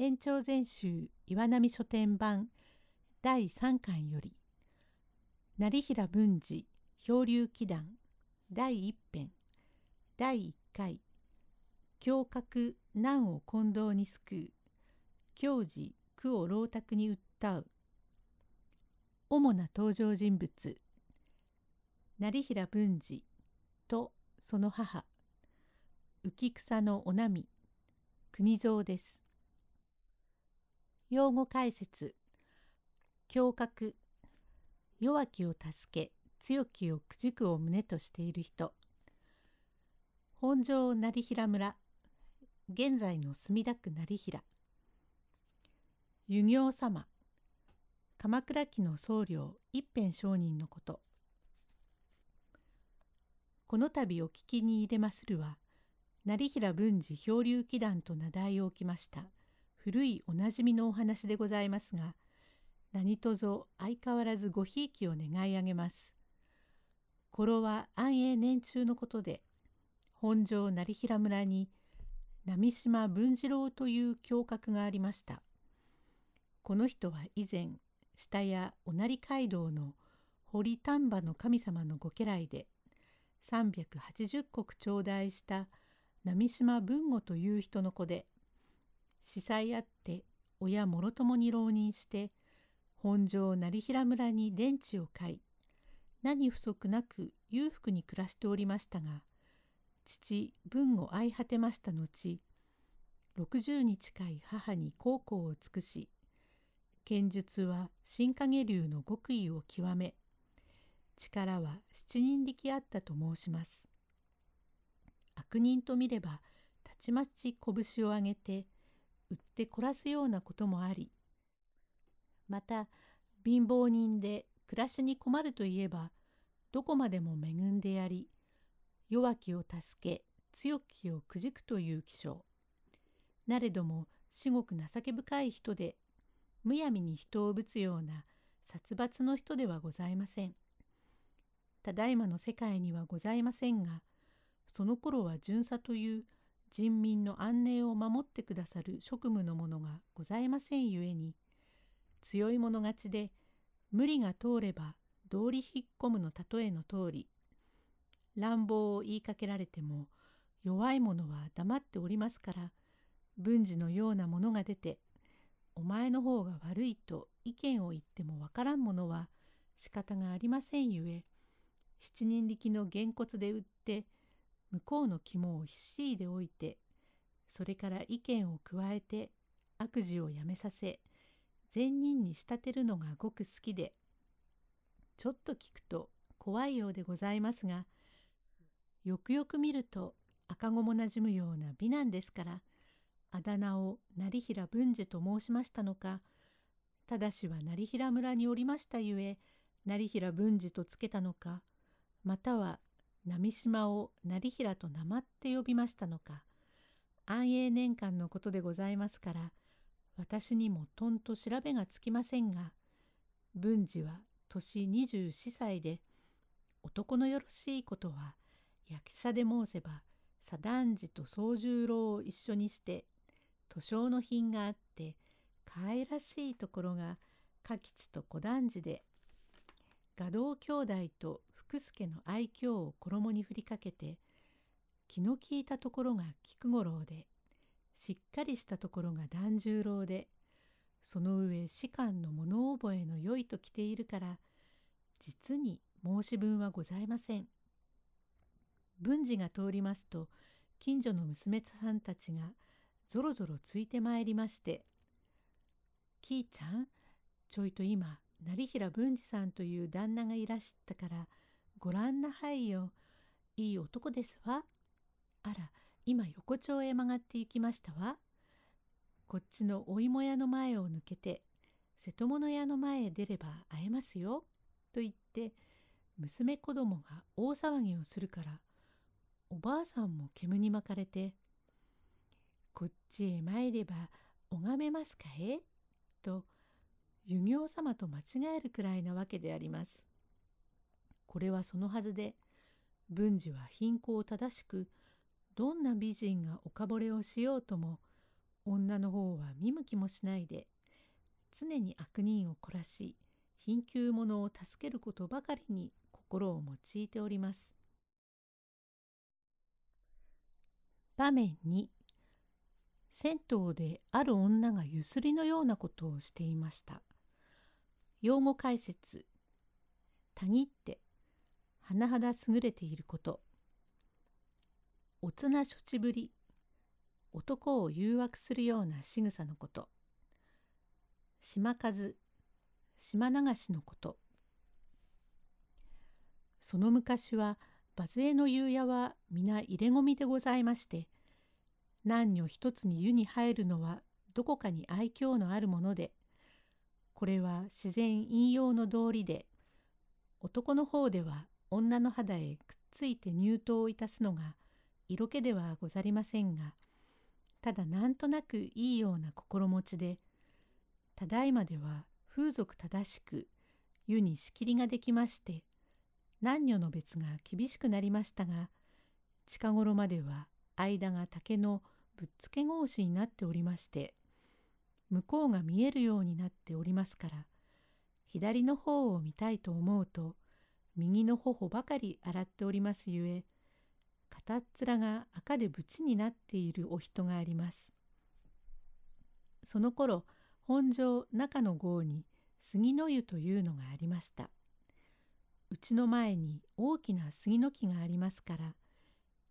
延長全集岩波書店版第3巻より成平文治漂流祈願第1編第1回胸郭難を近藤に救う教示苦を老卓に訴う主な登場人物成平文治とその母浮草のおなみ国蔵です。用語解説。胸郭弱きを助け。強きをくじくを胸としている人。本庄成平村現在の墨田区成平湯行様。鎌倉期の僧侶一辺上人のこと。この度お聞きに入れまするは成平文治漂流祈願と名題を置きました。古いおなじみのお話でございますが何とぞ相変わらずごひいきを願い上げます。頃は安永年中のことで本庄成平村に波島文次郎という侠客がありました。この人は以前下屋お成街道の堀丹波の神様のご家来で380石頂戴した波島文吾という人の子で司祭あって親もろともに浪人して本庄成平村に電池を買い何不足なく裕福に暮らしておりましたが父文を愛果てました後60に近い母に孝行を尽くし剣術は新影流の極意を極め力は七人力あったと申します。悪人と見ればたちまち拳を上げて売ってこらすようなこともありまた貧乏人で暮らしに困るといえばどこまでも恵んでやり弱きを助け強きをくじくという気象なれども至極情け深い人でむやみに人をぶつような殺伐の人ではございません。ただいまの世界にはございませんがその頃は巡査という人民の安寧を守ってくださる職務の者がございませんゆえに強い者勝ちで無理が通れば道理引っ込むの例えの通り乱暴を言いかけられても弱い者は黙っておりますから文治のようなものが出てお前の方が悪いと意見を言ってもわからんものは仕方がありませんゆえ七人力のげんこつで売って向こうの肝を必死で置いてそれから意見を加えて悪事をやめさせ善人に仕立てるのがごく好きでちょっと聞くと怖いようでございますがよくよく見ると赤子もなじむような美男ですからあだ名を成平文治と申しましたのかただしは成平村におりましたゆえ成平文治とつけたのかまたは波島を成平と名まって呼びましたのか。安永年間のことでございますから私にもとんと調べがつきませんが文治は年24歳で男のよろしいことは役者で申せば左團次と宗十郎を一緒にして図書の品があって可愛らしいところが柿津と小団次で画道兄弟と福助の愛嬌を衣に振りかけて気の利いたところが菊五郎でしっかりしたところが團十郎でその上士官の物覚えの良いと来ているから実に申し分はございません。文治が通りますと近所の娘さんたちがぞろぞろついてまいりまして「きいちゃんちょいと今成平文治さんという旦那がいらしたからごらんなはいよいい男ですわ」あら今横丁へ曲がって行きましたわ。こっちのお芋屋の前を抜けて瀬戸物屋の前へ出れば会えますよ。と言って娘子供が大騒ぎをするからおばあさんも煙に巻かれて「こっちへ参れば拝めますかえ?」と湯行様と間違えるくらいなわけであります。これはそのはずで文治は貧困を正しくどんな美人がおかぼれをしようとも女の方は見向きもしないで常に悪人を凝らし貧窮者を助けることばかりに心を用いております。場面2銭湯である女がゆすりのようなことをしていました。用語解説たぎって甚だ優れていること。おつな処置ぶり。男を誘惑するような仕草のこと。島数。島流しのこと。その昔はバズエの夕夜は皆入れ込みでございまして男女一つに湯に入るのはどこかに愛嬌のあるものでこれは自然引用の道理で男の方では女の肌へくっついて入刀をいたすのが色気ではござりませんがただなんとなくいいような心持ちでただいまでは風俗正しく湯に仕切りができまして男女の別が厳しくなりましたが近頃までは間が竹のぶっつけ格子になっておりまして向こうが見えるようになっておりますから左の方を見たいと思うと右の頬ばかり洗っておりますゆえ片っ面が赤で縁になっているお人があります。その頃本庄中の郷に杉の湯というのがありました。うちの前に大きな杉の木がありますから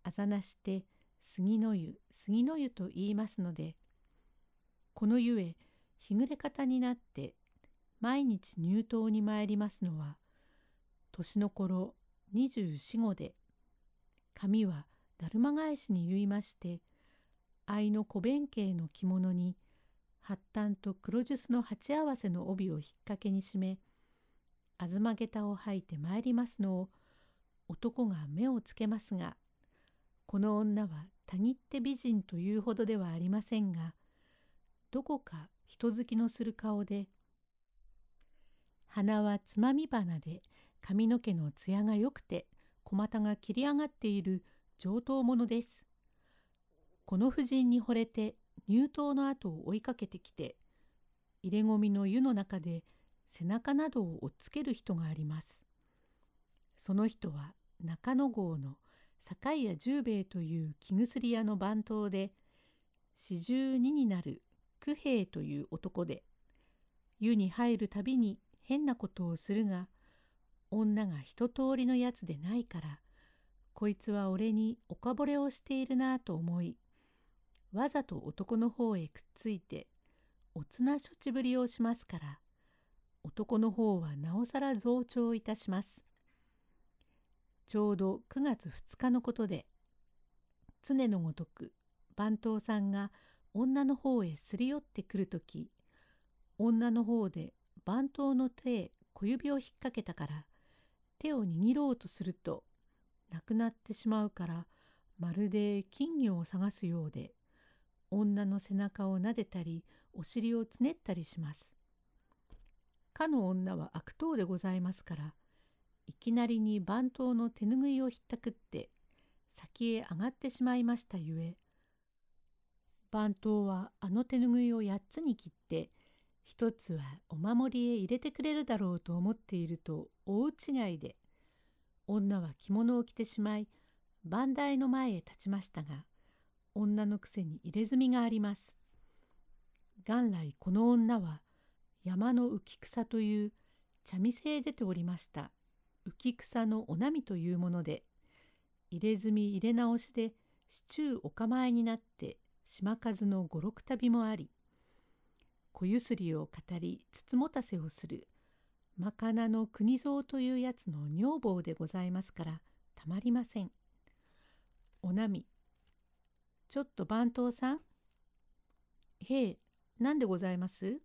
あざなして杉の湯杉の湯と言いますのでこのゆえ日暮れ方になって毎日入湯に参りますのは年の頃二十四五で髪はだるま返しに結いまして愛の小弁慶の着物に八端と黒ジュスの鉢合わせの帯を引っ掛けに締め東下駄を履いて参りますのを男が目をつけますがこの女はたぎって美人というほどではありませんがどこか人好きのする顔で鼻はつまみ花で髪の毛の艶が良くて小股が切り上がっている上等者です。この婦人に惚れて入刀の後を追いかけてきて入れ込みの湯の中で背中などを追っつける人があります。その人は中野郷の境屋十兵衛という木薬屋の番頭で四十二になる九兵衛という男で湯に入るたびに変なことをするが女が一通りのやつでないからこいつは俺におかぼれをしているなと思いわざと男の方へくっついておつな処置ぶりをしますから男の方はなおさら増長いたします。ちょうど9月2日のことで常のごとく番頭さんが女の方へすり寄ってくるとき女の方で番頭の手へ小指を引っ掛けたから手を握ろうとするとなくなってしまうからまるで金魚を探すようで女の背中を撫でたりお尻をつねったりします。かの女は悪党でございますからいきなりに番頭の手ぬぐいをひったくって先へ上がってしまいましたゆえ番頭はあの手ぬぐいを8つに切って一つはお守りへ入れてくれるだろうと思っていると大違いで女は着物を着てしまい番台の前へ立ちましたが女のくせに入れ墨があります。元来この女は山の浮草という茶店へ出ておりました浮草のお波というもので入れ墨入れ直しで市中お構いになって島数の五六旅もあり小ゆすりを語りつつもたせをするまかなの国蔵というやつの女房でございますからたまりません。お波ちょっと番頭さんへえ何でございます？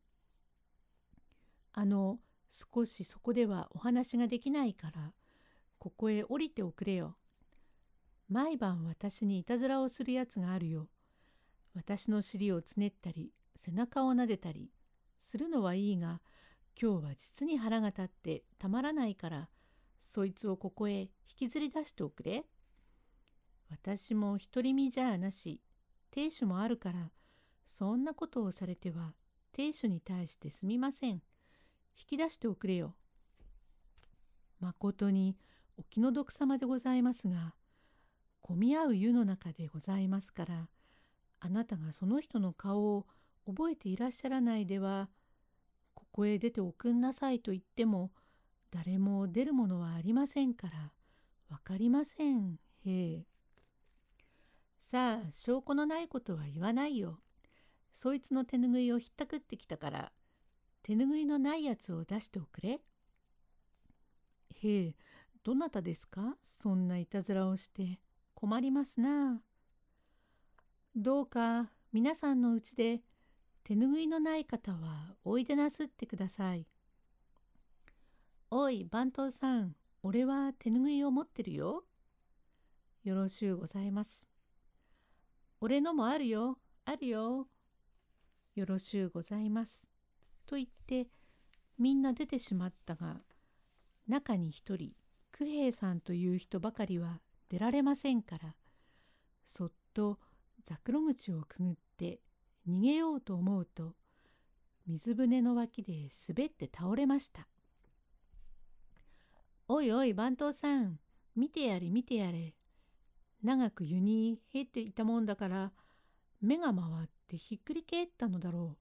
あの少しそこではお話ができないからここへ降りておくれよ。毎晩私にいたずらをするやつがあるよ。私の尻をつねったり背中を撫でたりするのはいいが今日は実に腹が立ってたまらないからそいつをここへ引きずり出しておくれ。私も独り身じゃあなし亭主もあるからそんなことをされては亭主に対してすみません。引き出しておくれよ。まことにお気の毒様でございますが、混み合う湯の中でございますから、あなたがその人の顔を覚えていらっしゃらないでは、ここへ出ておくんなさいと言っても、誰も出るものはありませんから、わかりません、へえ。さあ、証拠のないことは言わないよ。そいつの手ぬぐいをひったくってきたから、手ぬぐいのないやつを出しておくれ。へえ、どなたですか？そんないたずらをして困りますな。どうか皆さんのうちで手ぬぐいのない方はおいでなすってください。おい、番頭さん、俺は手ぬぐいを持ってるよ。よろしゅうございます。俺のもあるよ、あるよ。よろしゅうございます。と言ってみんな出てしまったが中に一人九平さんという人ばかりは出られませんからそっとざくろ口をくぐって逃げようと思うと水舟の脇で滑って倒れました。おいおい番頭さん見てやれ見てやれ長く湯に入っていたもんだから目が回ってひっくり返ったのだろ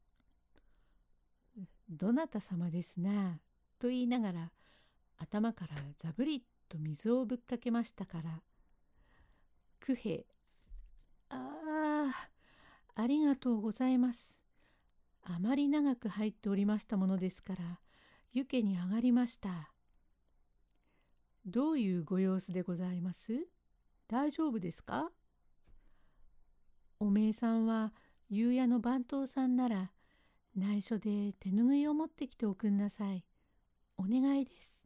う。どなた様ですなと言いながら頭からざぶりと水をぶっかけましたから九平ああありがとうございます。あまり長く入っておりましたものですから湯気に上がりました。どういうご様子でございます？大丈夫ですか？おめえさんは夕夜の番頭さんなら内緒で手ぬぐいを持ってきておくんなさい。お願いです。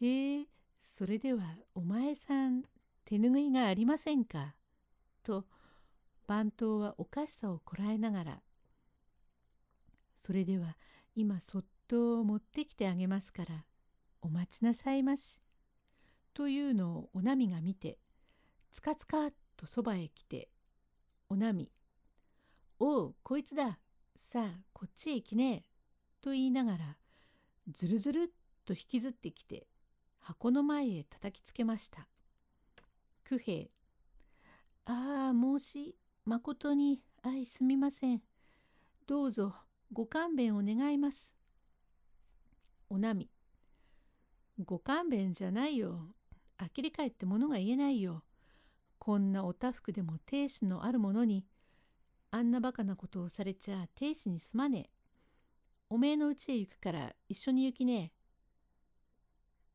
へえ、それではお前さん手ぬぐいがありませんか？と番頭はおかしさをこらえながらそれでは今そっと持ってきてあげますからお待ちなさいまし。というのをおなみが見てつかつかっとそばへ来ておなみおうこいつださあこっちへ行きねえと言いながらずるずるっと引きずってきて箱の前へ叩きつけました。九平ああ申しまことに愛すみません。どうぞご勘弁を願います。おなみご勘弁じゃないよ。呆り返ってものが言えないよ。こんなおたふくでも亭主のあるものに、あんなバカなことをされちゃ亭主にすまねえ。おめえの家へ行くから一緒に行きねえ。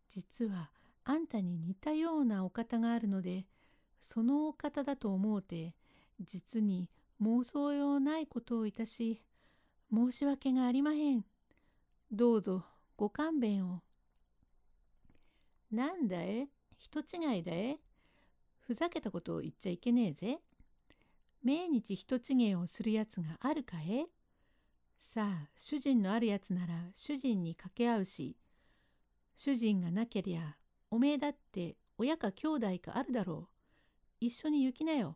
実はあんたに似たようなお方があるので、そのお方だと思うて、実に妄想用ないことをいたし、申し訳がありまへん。どうぞご勘弁を。なんだえ？人違いだえ？ふざけたことを言っちゃいけねえぜ。命日人違いをするやつがあるかえ？さあ、主人のあるやつなら主人に掛け合うし、主人がなけりゃ、おめえだって親か兄弟かあるだろう。一緒に行きなよ。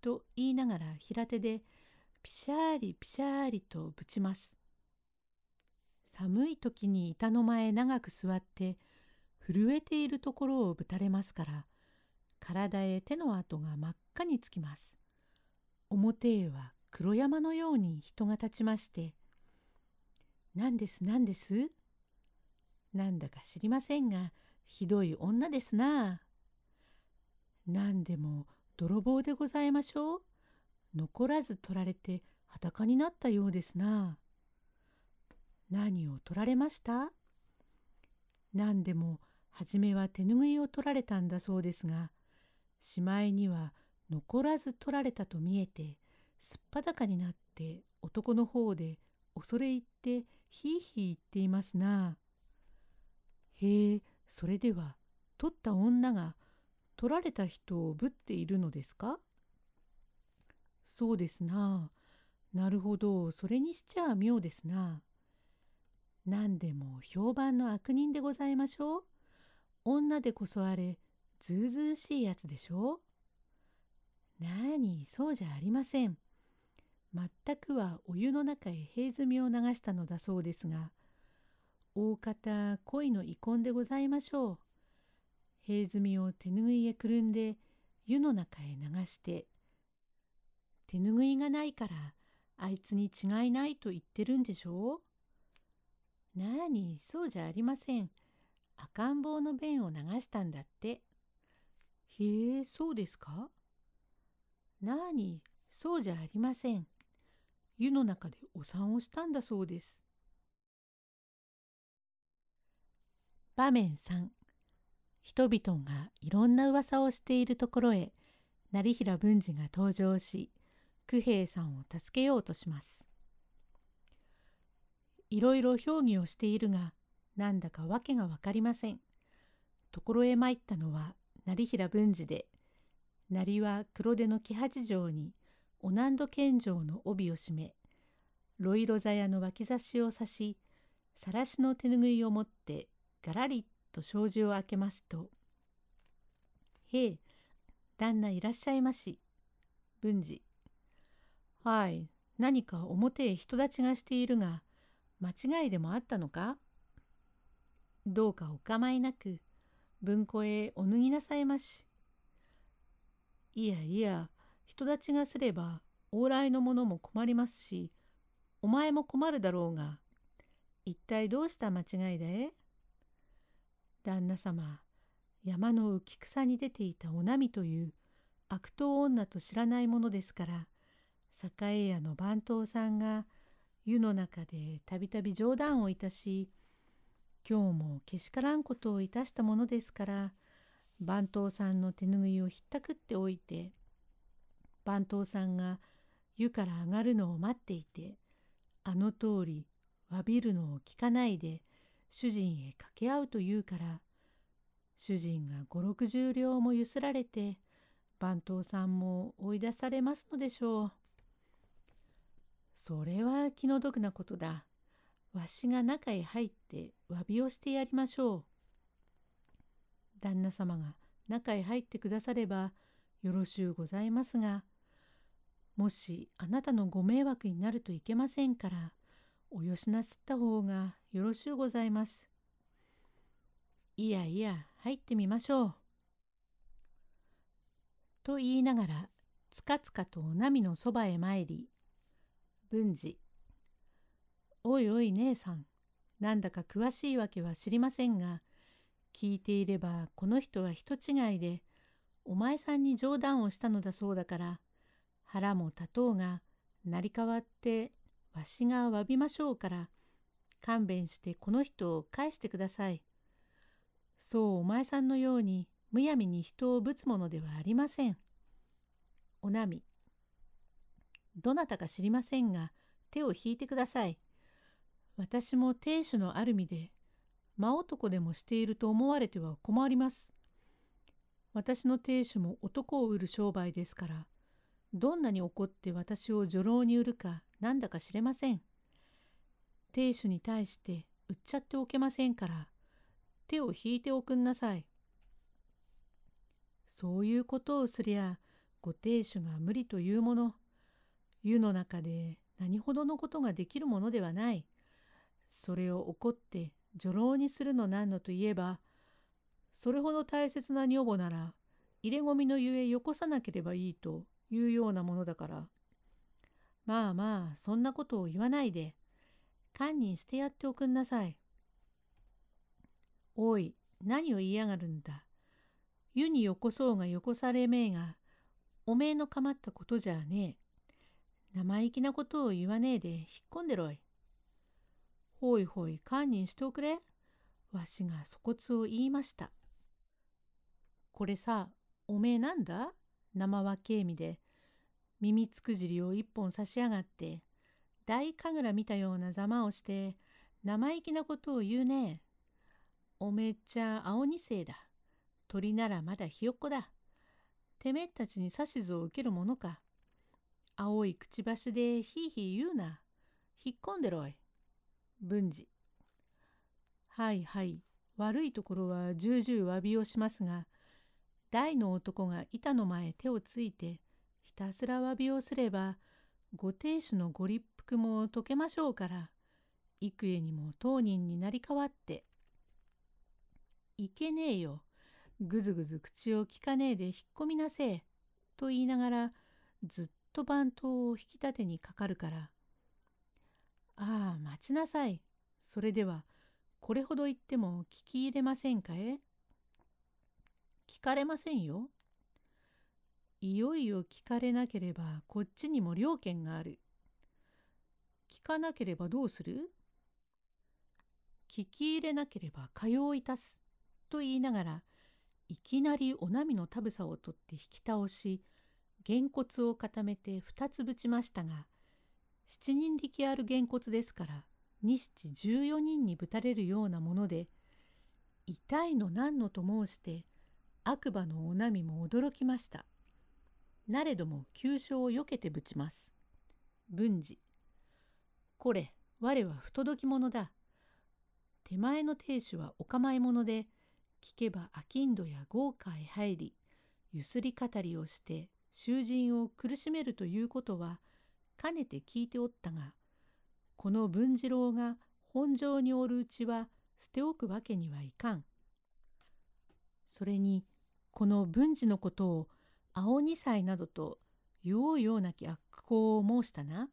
と言いながら平手でピシャーリピシャーリとぶちます。寒い時に板の前長く座って震えているところをぶたれますから体へ手の跡が真っ赤につきます。表へは黒山のように人が立ちまして「何です何です?」なんだか知りませんがひどい女ですな。何でも泥棒でございましょう。残らず取られて裸になったようですな。何を取られました？何でも初めは手ぬぐいを取られたんだそうですがしまいには残らず取られたと見えてすっぱだかになって男の方で恐れ入ってひいひい言っていますな。へえそれでは取った女が取られた人をぶっているのですか？そうですな。なるほどそれにしちゃ妙ですな。何でも評判の悪人でございましょう。女でこそあれずうずうしいやつでしょう。なにそうじゃありません。全くはお湯の中へ平積みを流したのだそうですが、大方恋の遺恨でございましょう。平積みを手ぬぐいへくるんで湯の中へ流して、手ぬぐいがないからあいつに違いないと言ってるんでしょう？なに、そうじゃありません。赤ん坊の便を流したんだって。へえ、そうですか？なに、そうじゃありません。湯の中でお産をしたんだそうです。場面3人々がいろんな噂をしているところへ成平文治が登場し九兵衛さんを助けようとします。いろいろ評議をしているがなんだか訳が分かりません。ところへ参ったのは成平文治で成は黒手の木八条にお南土献上の帯を締めロイロ座屋の脇差しを差しさらしの手ぬぐいを持ってがらりと障子を開けますと「へえ旦那いらっしゃいまし文治はい何か表へ人立ちがしているが間違いでもあったのかどうかお構いなく文庫へお脱ぎなさいまし。いやいや人立ちがすれば往来の者も困りますしお前も困るだろうが一体どうした間違いだえ旦那様山の浮草に出ていたおなみという悪党女と知らないものですから栄屋の番頭さんが湯の中でたびたび冗談をいたし今日もけしからんことをいたしたものですから番頭さんの手ぬぐいをひったくっておいて番頭さんが湯から上がるのを待っていてあの通り詫びるのを聞かないで主人へ掛け合うと言うから主人が五六十両もゆすられて番頭さんも追い出されますのでしょう。それは気の毒なことだ。わしが中へ入って詫びをしてやりましょう。旦那様が中へ入ってくださればよろしゅうございますが、もしあなたのご迷惑になるといけませんから、およしなすった方がよろしゅうございます。いやいや、入ってみましょう。と言いながら、つかつかとお波のそばへ参り、文治、おいおい姉さん、なんだか詳しいわけは知りませんが、聞いていればこの人は人違いで、お前さんに冗談をしたのだそうだから、腹も立とうが、成り代わってわしが詫びましょうから、勘弁してこの人を返してください。そうお前さんのようにむやみに人をぶつものではありません。おなみ。どなたか知りませんが、手を引いてください。私も亭主のある身で、真男でもしていると思われては困ります。私の亭主も男を売る商売ですから、どんなに怒って私を女郎に売るかなんだか知れません。亭主に対して売っちゃっておけませんから、手を引いておくんなさい。そういうことをすりゃ、ご亭主が無理というもの、湯の中で何ほどのことができるものではない。それを怒って女郎にするのなんのといえば、それほど大切な女房なら、入れ込みのゆえよこさなければいいというようなものだから。まあまあ、そんなことを言わないで、堪忍してやっておくんなさい。おい、何を言いやがるんだ。湯によこそうがよこされめえが、おめえのかまったことじゃねえ。生意気なことを言わねえで引っ込んでろい。ほいほい堪忍しておくれ。わしが粗骨を言いました。これさ、おめえなんだ？生はけいみで、耳つくじりを一本差し上がって、大神楽見たようなざまをして、生意気なことを言うね。おめえちゃ青二世だ。鳥ならまだひよっこだ。てめえたちに指図を受けるものか。青いくちばしでひいひい言うな。引っ込んでろい。文治。はいはい、悪いところは重々詫びをしますが、大の男が板の前手をついて、ひたすら詫びをすれば、ご亭主のご立腹も解けましょうから、幾重にも当人になり代わって。いけねえよ。ぐずぐず口をきかねえで引っ込みなせえ。と言いながら、ずっと番頭を引き立てにかかるから。ああ、待ちなさい。それでは、これほど言っても聞き入れませんかえ？聞かれませんよ。いよいよ聞かれなければこっちにも了見がある。聞かなければどうする？聞き入れなければかよういたす。と言いながら、いきなりお波のたぶさを取って引き倒し、げんこつを固めて二つぶちましたが、七人力あるげんこつですから、二七十四人にぶたれるようなもので、痛いの何のと申して、悪馬のお波も驚きました。なれども急所をよけてぶちます。文治。これ、我は不届き者だ。手前の亭主はお構い者で、聞けば商人や豪華へ入り、ゆすり語りをして囚人を苦しめるということは、かねて聞いておったが、この文次郎が本城におるうちは捨ておくわけにはいかん。それに、この文治のことを青二歳などとようようなき悪行を申したな。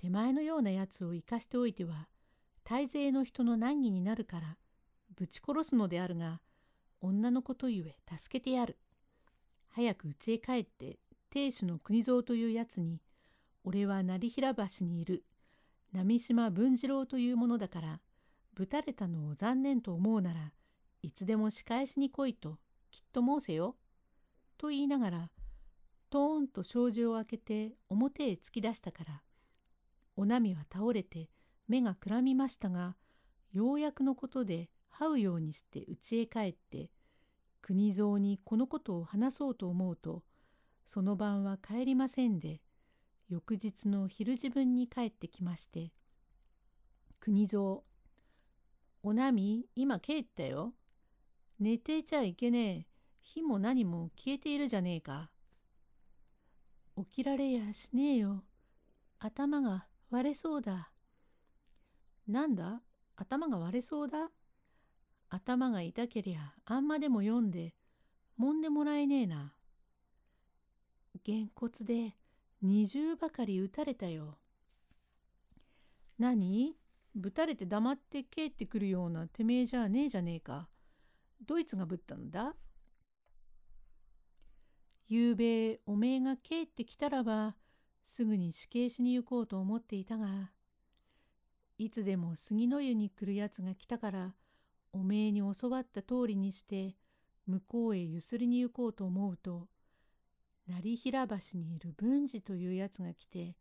手前のようなやつを生かしておいては大勢の人の難儀になるからぶち殺すのであるが女のことゆえ助けてやる。早く家へ帰って亭主の国蔵というやつに俺は成平橋にいる波島文次郎というものだからぶたれたのを残念と思うならいつでも仕返しに来いときっと申せよ。と言いながらトーンと障子を開けて表へ突き出したからお波は倒れて目がくらみましたがようやくのことで這うようにして家へ帰って国蔵にこのことを話そうと思うとその晩は帰りませんで翌日の昼時分に帰ってきまして「国蔵お波今帰ったよ。寝てちゃいけねえ。火も何も消えているじゃねえか。起きられやしねえよ。頭が割れそうだ。なんだ？頭が割れそうだ？頭が痛けりゃあんまでも読んで、もんでもらえねえな。げんこつで二重ばかり打たれたよ。何？ぶたれて黙って帰ってくるようなてめえじゃねえじゃねえか。ドイツがぶったのだ？ゆうべおめえが帰ってきたらばすぐに死刑しに行こうと思っていたがいつでも杉の湯に来るやつが来たからおめえに教わった通りにして向こうへゆすりに行こうと思うと成平橋にいる文治というやつが来て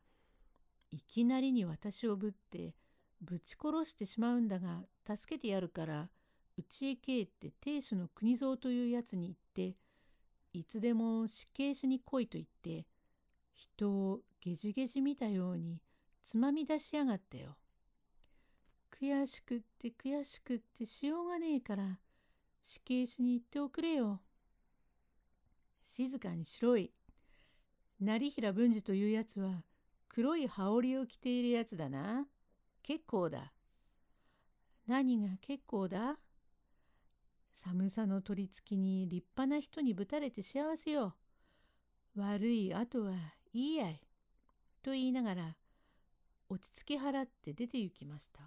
いきなりに私をぶってぶち殺してしまうんだが助けてやるから家へ帰って亭主の国蔵というやつに言っていつでも死刑しに来いと言って、人をゲジゲジ見たようにつまみ出しやがったよ。悔しくって悔しくってしようがねえから、死刑しに行っておくれよ。静かにしろい。成平文治というやつは黒い羽織を着ているやつだな。結構だ。何が結構だ？寒さの取り付きに立派な人にぶたれて幸せよ。悪い後はいいやい。と言いながら落ち着き払って出て行きました。